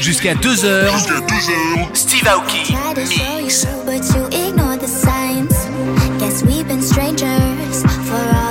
Jusqu'à 2h. Steve Aoki. But you ignore the signs. Guess we've been strangers for all.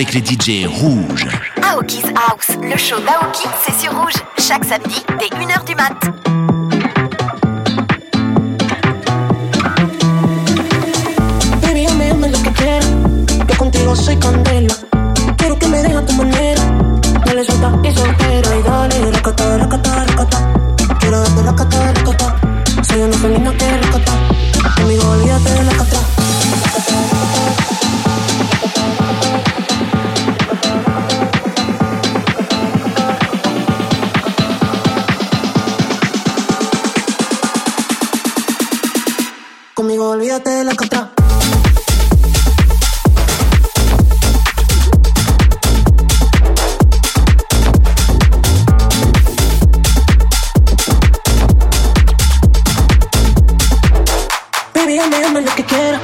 Avec les DJ rouges. Aoki's House, le show d'Aoki, c'est sur rouge. Chaque samedi, Baby, llame, lo que quiera.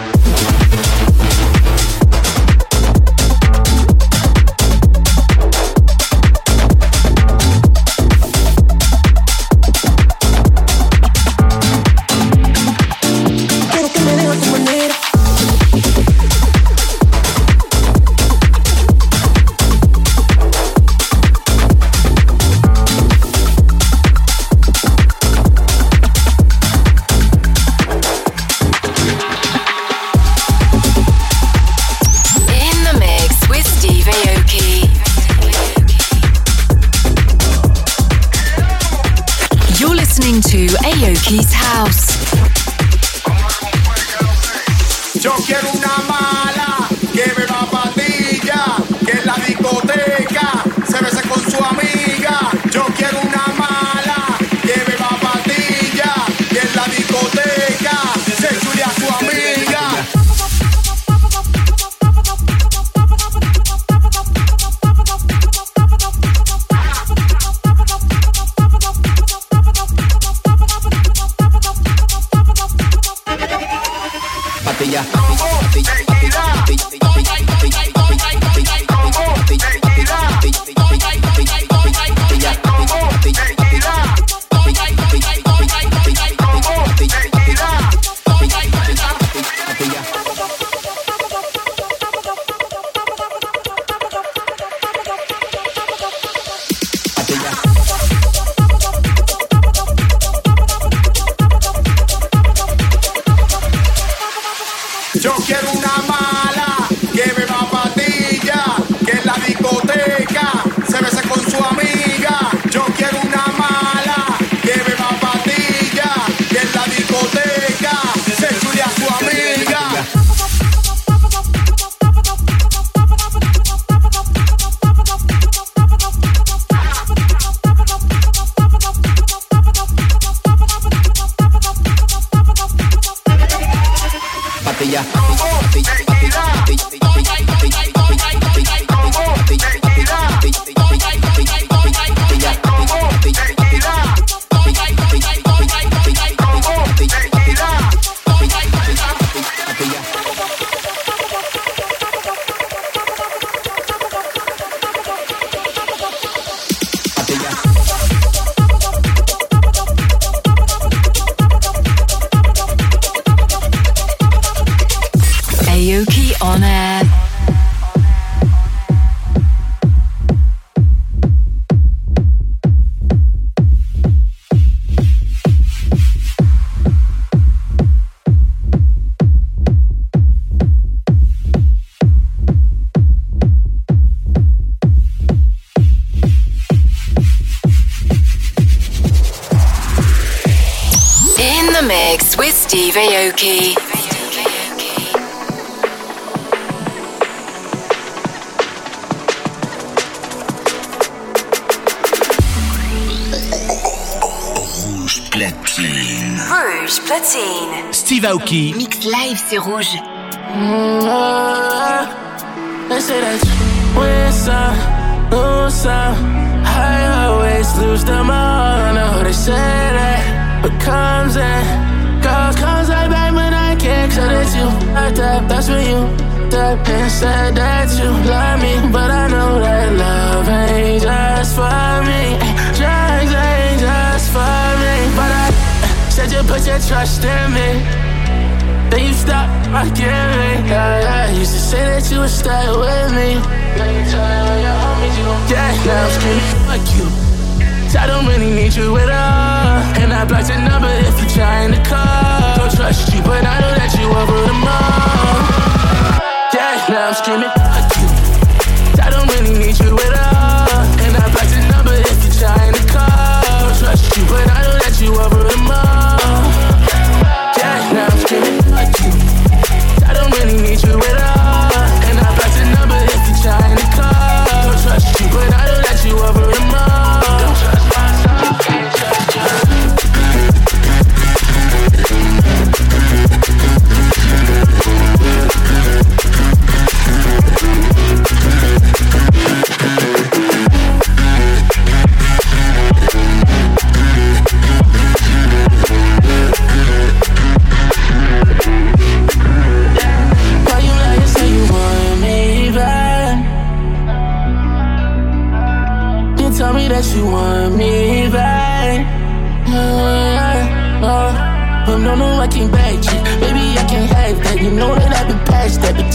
Aoki. Mix live, c'est rouge. Mm-hmm. They say that you win some, lose some. I always lose them all. I know they say that, but comes and goes, comes right back when I can't. So that's you, like that. That's when you that and said that you love me, but I know that love ain't just for me. Drugs ain't just for me, but I said you put your trust in me. Then you stop again. Yeah, yeah. Used to say that you would stay with me. Now you tell all your homies you gon' Yeah, now I'm screaming fuck you. I don't really need you at all. And I blocked your number if you're trying to call. Don't trust you, but I know that you over the mall. Yeah, now I'm screaming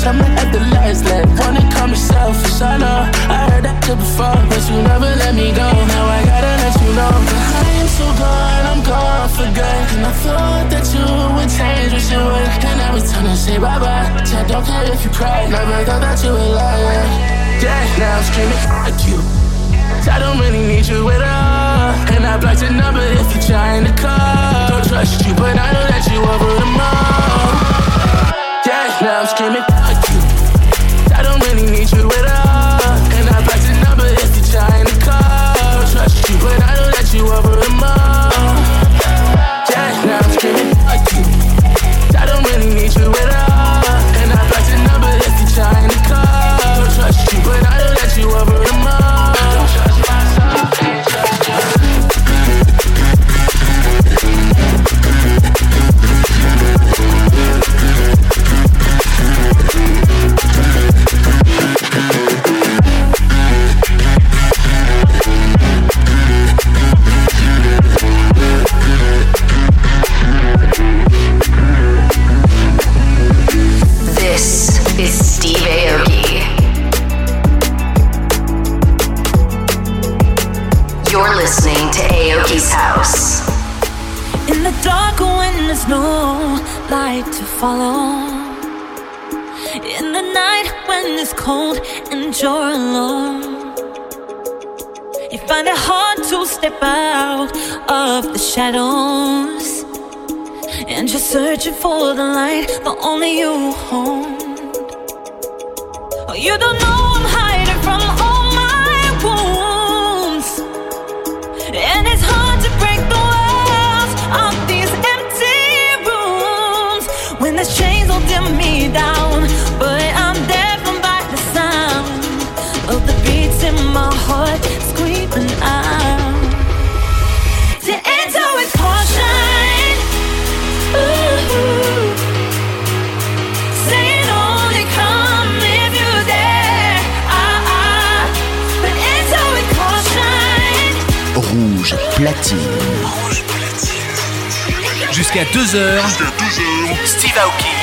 I'ma have the last laugh. Wanna call me selfish, I know. I heard that shit before, but you never let me go. Now I gotta let you know. I am so gone, I'm gone for good. And I thought that you would change, but you would. And every time I say bye bye, I don't care if you cry. Never thought that you would lie. Yeah, now I'm screaming, fuck you. I don't really need you at all. And I blocked your number if you're trying to call. Don't trust you, but I know that you over the mall. Yeah, now I'm screaming, you, but I know that you over follow. In the night when it's cold and you're alone. You find it hard to step out of the shadows. And you're searching for the light, but only you hold. Oh, you don't know caution. Rouge platine. Jusqu'à 2h. Steve Aoki.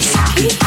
your skin.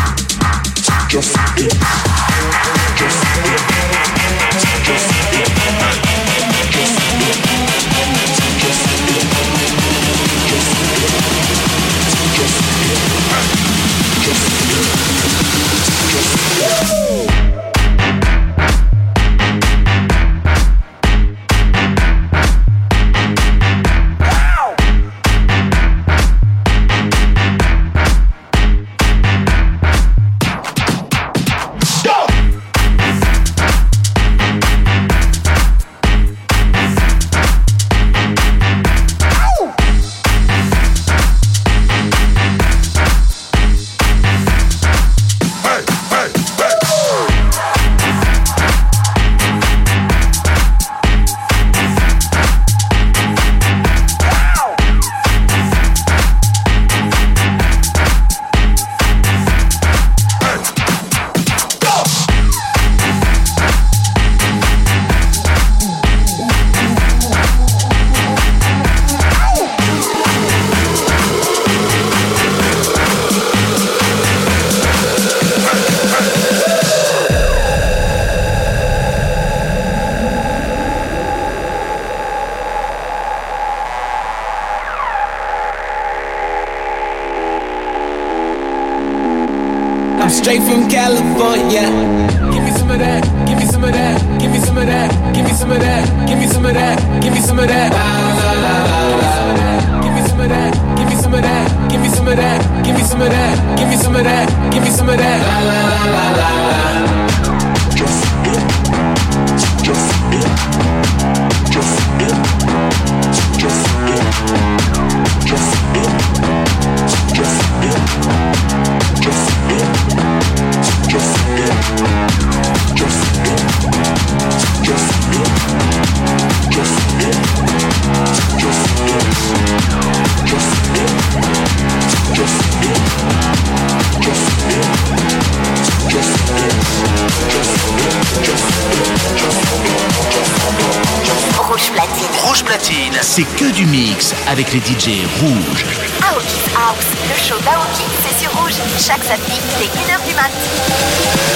Du mix avec les DJ rouges. Aoki's House, le show d'Aoki, c'est sur Rouge. Chaque samedi, dès 1h du mat.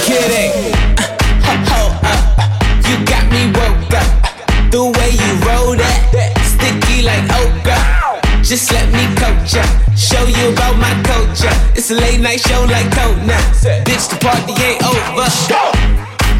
Kidding. Hold up. You got me woke up. The way you roll that, sticky like okra. Just let me coach ya, show you about my culture. It's a late night show like Conan. Bitch, the party ain't over.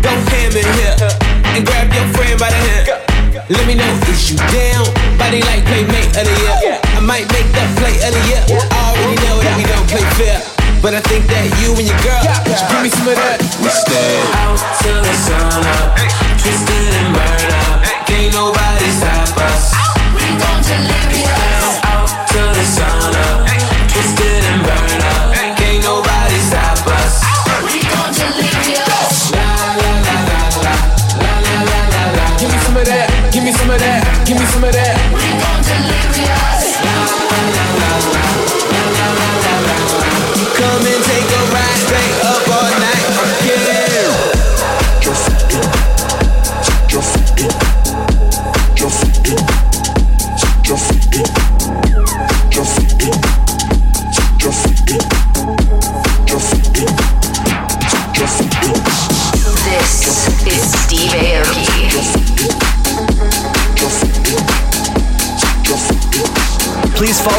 Go ham in here and grab your friend by the hand. Let me know is you down? Body like playmate of the year. I might make that play of the year. I already know that we don't play fair. But I think that you and your girl should give me some of that. We stay out till the sun up, twisted and burn up. Can't nobody stop us. We gon' delirious. Out till the sun up,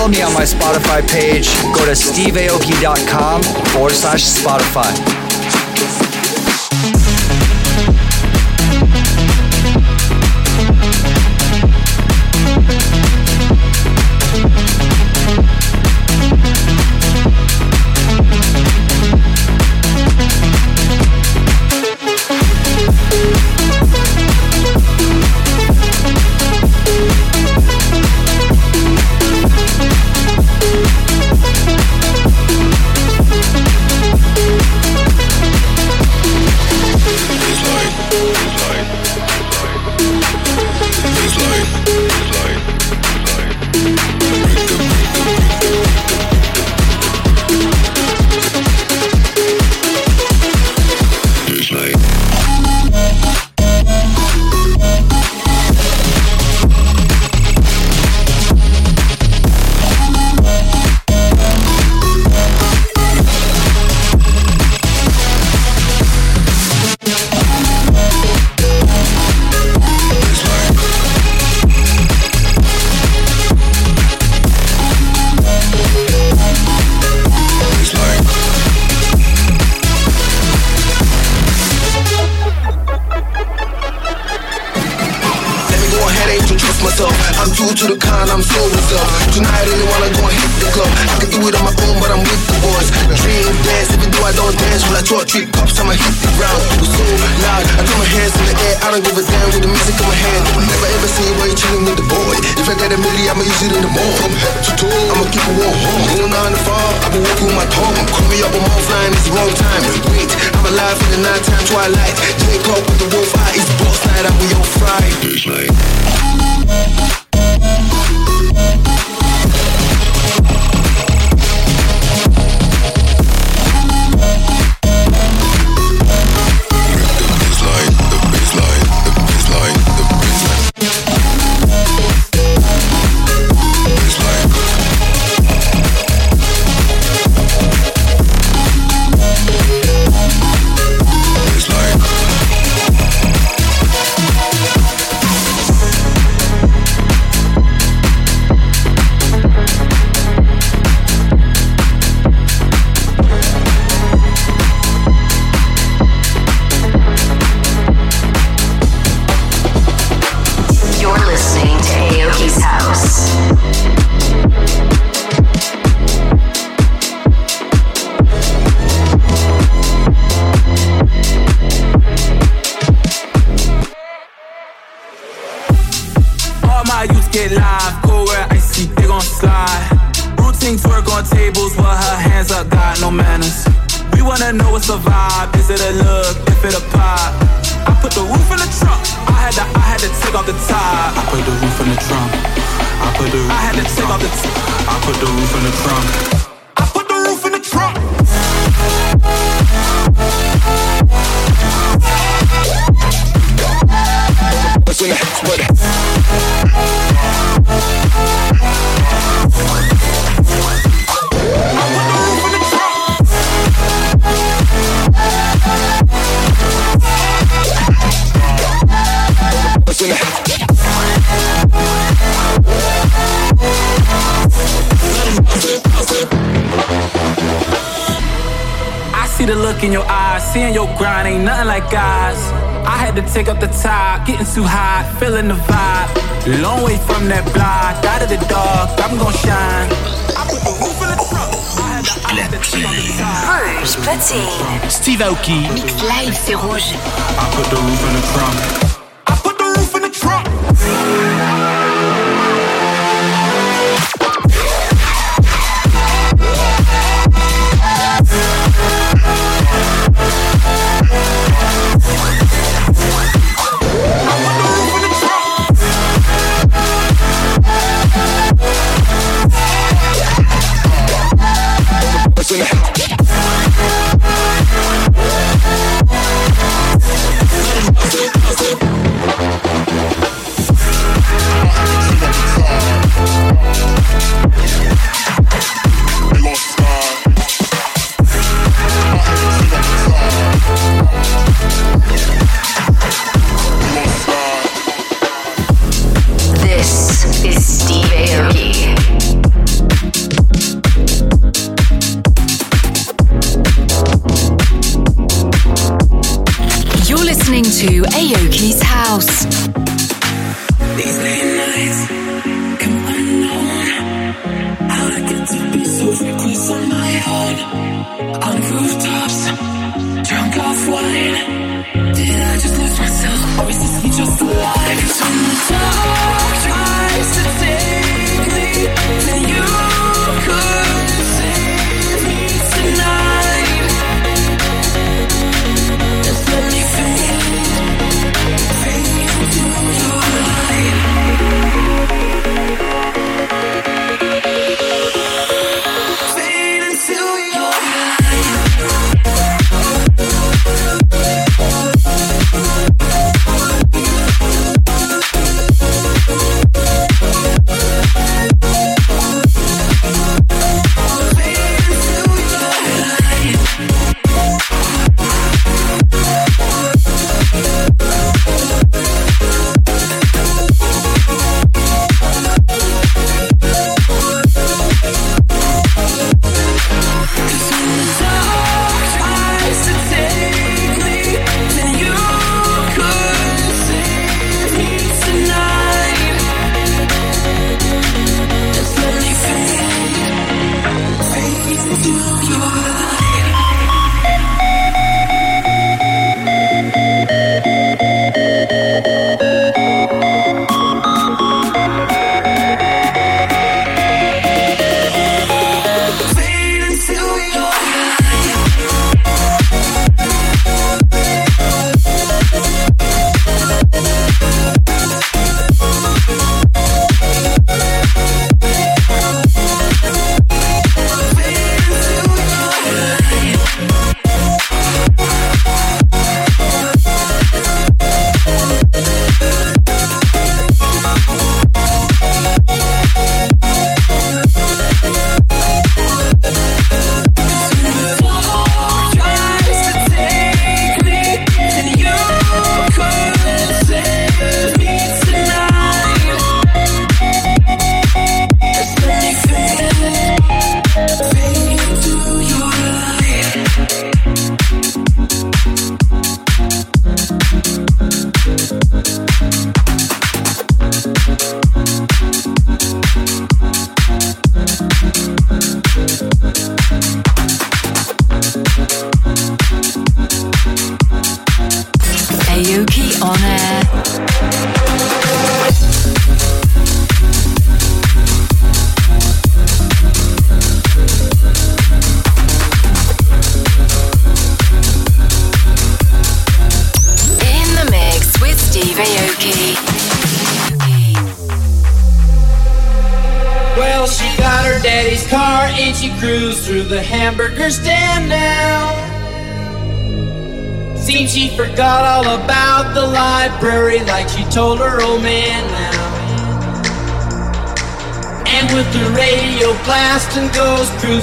me on my Spotify page. Go to steveaoki.com forward slash Spotify. Get a million, I'ma use it in the morning. From head to toe, I'ma keep it warm. Going nine to five, I've been walking with my tongue. Call me up, I'm offline, it's the wrong time. Wait, I'm alive in the nighttime twilight. J. Cole with the wolf eye, it's boss night out, we on Friday. look in your eyes, seeing your grind ain't nothing like guys. I had to take up the top, getting too high, feeling the vibe. Long way from that block, out of the dark, I'm gonna shine. I put the roof in the trunk. Steve Aoki. Mix live, c'est rouge. I put the roof in the trunk. I put the roof in the trunk.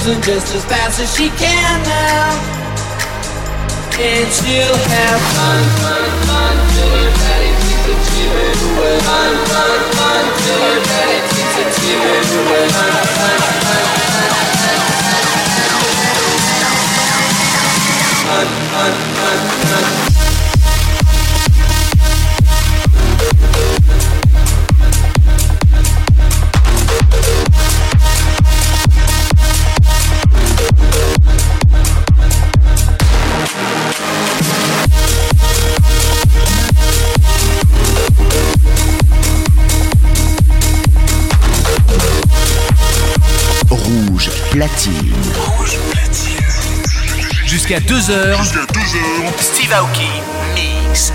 Cruising just as fast as she can now. And she'll have fun, fun, fun till her daddy that she ran away. Fun, fun, fun till her daddy that she ran away. Platine. Rouge platine. Jusqu'à 2h. Jusqu'à 2h. Steve Aoki Mix.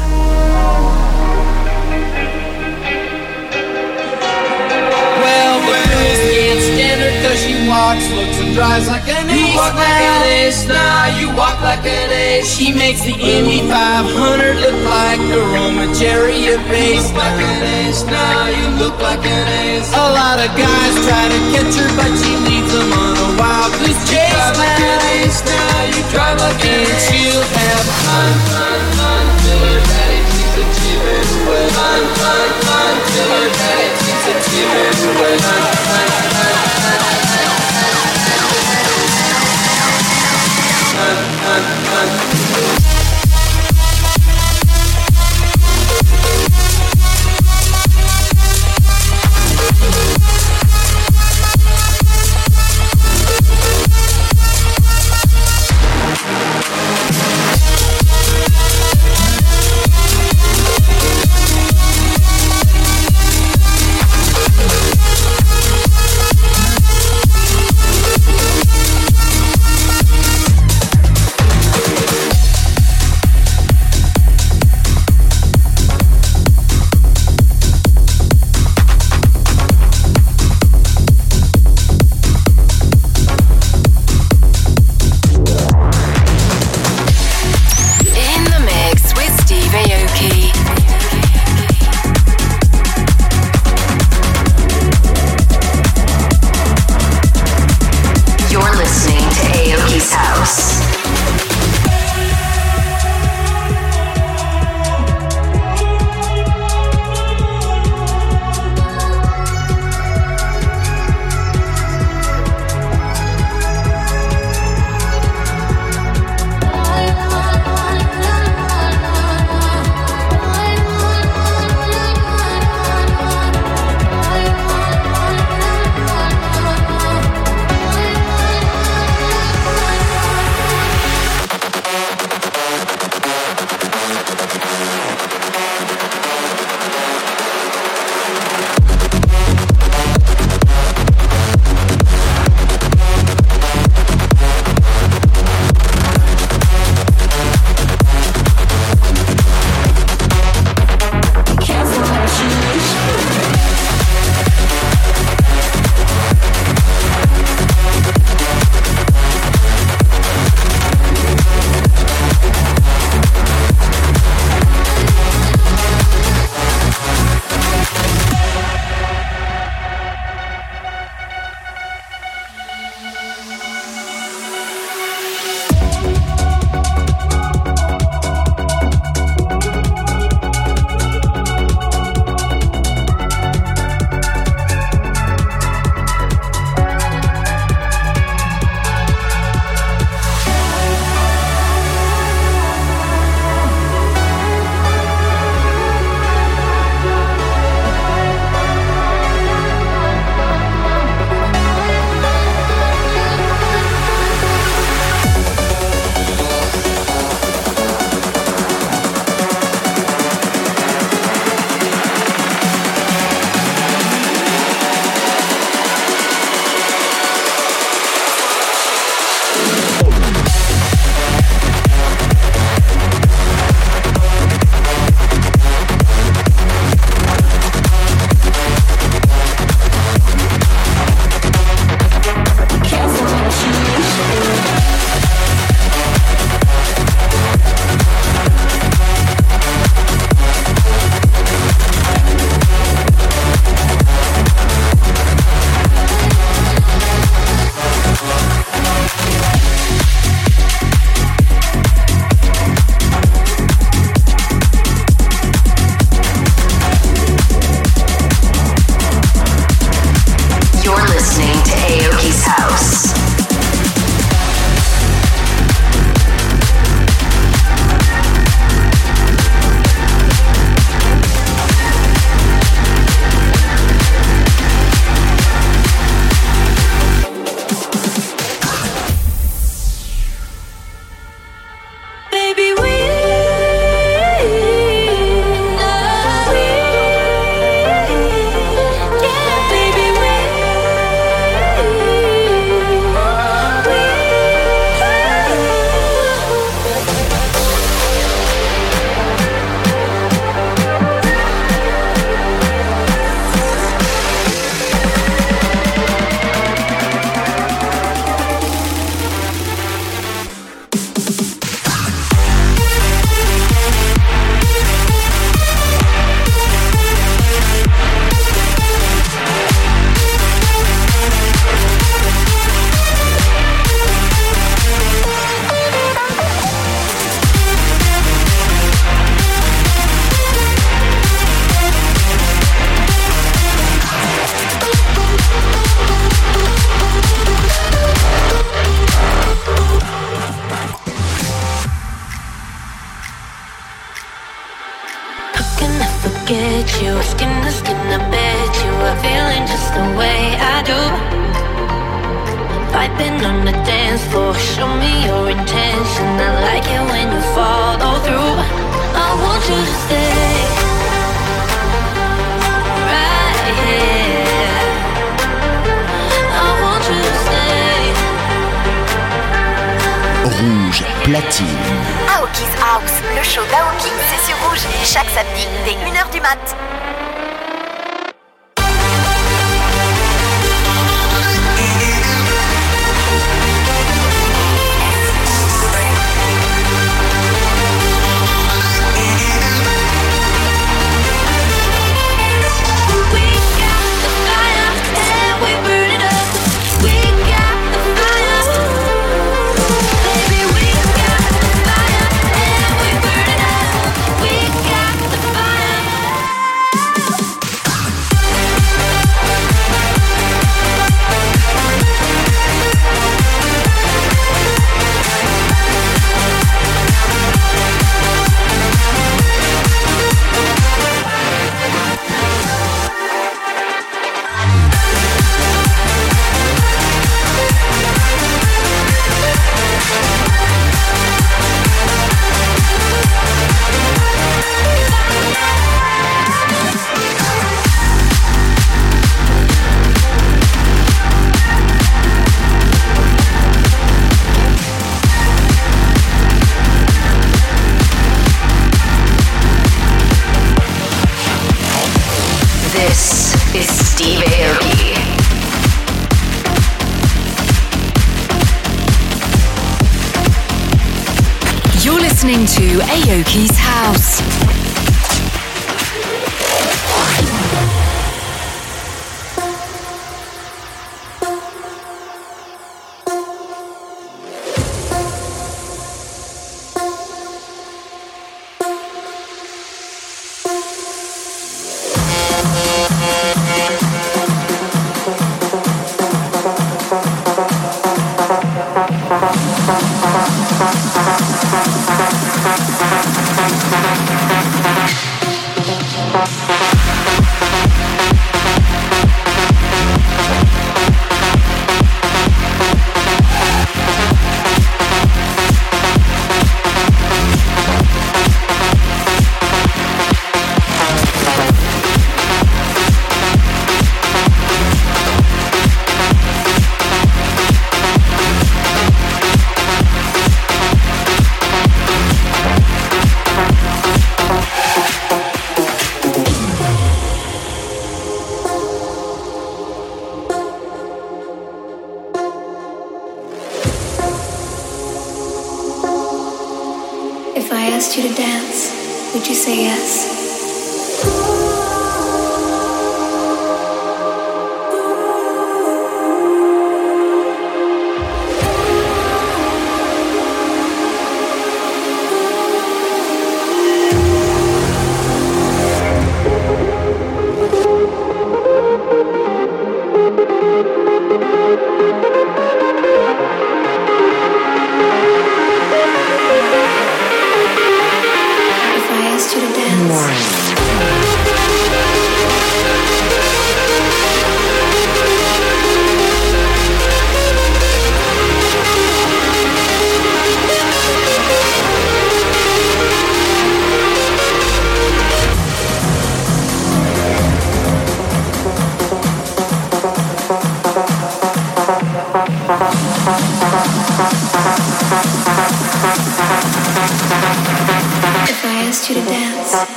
Walks, looks and drives like an ace. You walk like an ace now, you walk like an ace. She makes the Indy 500 look like a Roman chariot race. Like an ace now, you look like an ace. A lot of guys try to catch her, but she leads them on a wild goose chase. You drive like an ace now, you drive like an ace. she'll have fun, fun, fun till her daddy that she ran away. Fun, fun, fun till her daddy that she ran away. Fun, fun, fun, fun, fun,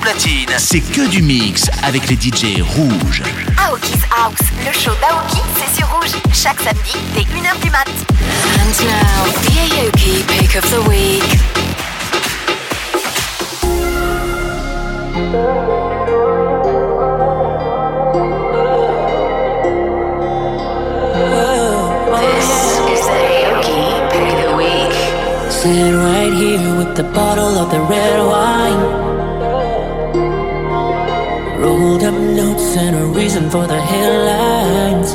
platine, c'est que du mix avec les DJ rouges. Aoki's House, le show d'Aoki, c'est sur rouge. Chaque samedi, dès 1h du mat. And now, the Aoki pick of the week. This is the Aoki pick of the week. Sitting right here with the bottle of the red wine. Reason for the headlines.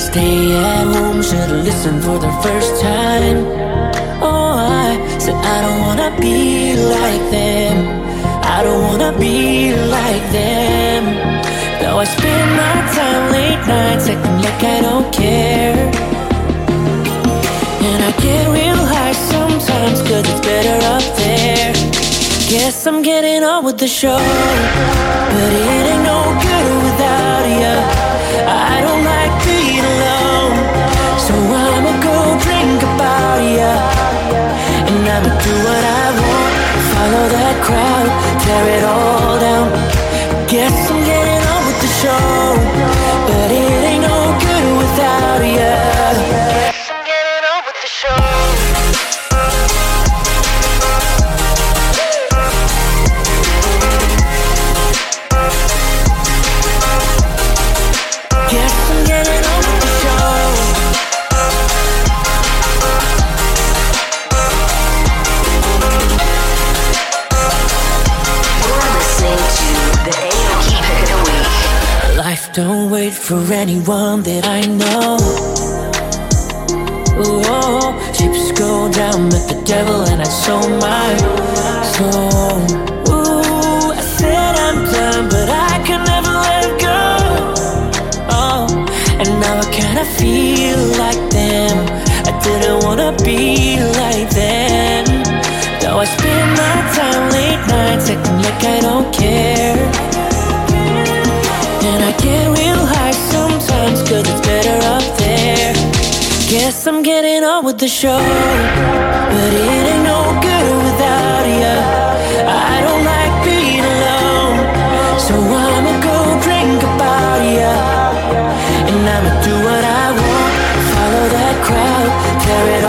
Stay at home, should've listened for the first time. Oh, I said I don't wanna be like them. I don't wanna be like them. Though I spend my time late nights acting like I don't care. And I get real high sometimes cause it's better up there. Guess I'm getting on with the show. But it ain't no good without ya. I don't like being alone. So I'ma go drink about ya. And I'ma do what I want. Follow that crowd, tear it all down. Don't wait for anyone that I know. Ooh, ships go down with the devil, and I sold my soul. Ooh, I said I'm done, but I can never let go. Oh, and now I kinda feel like them. I didn't wanna be like them. Though I spend my time late nights acting like I don't care. guess I'm getting on with the show. But it ain't no good without you. I don't like being alone. So I'ma go drink about you. And I'ma do what I want. Follow that crowd, tear it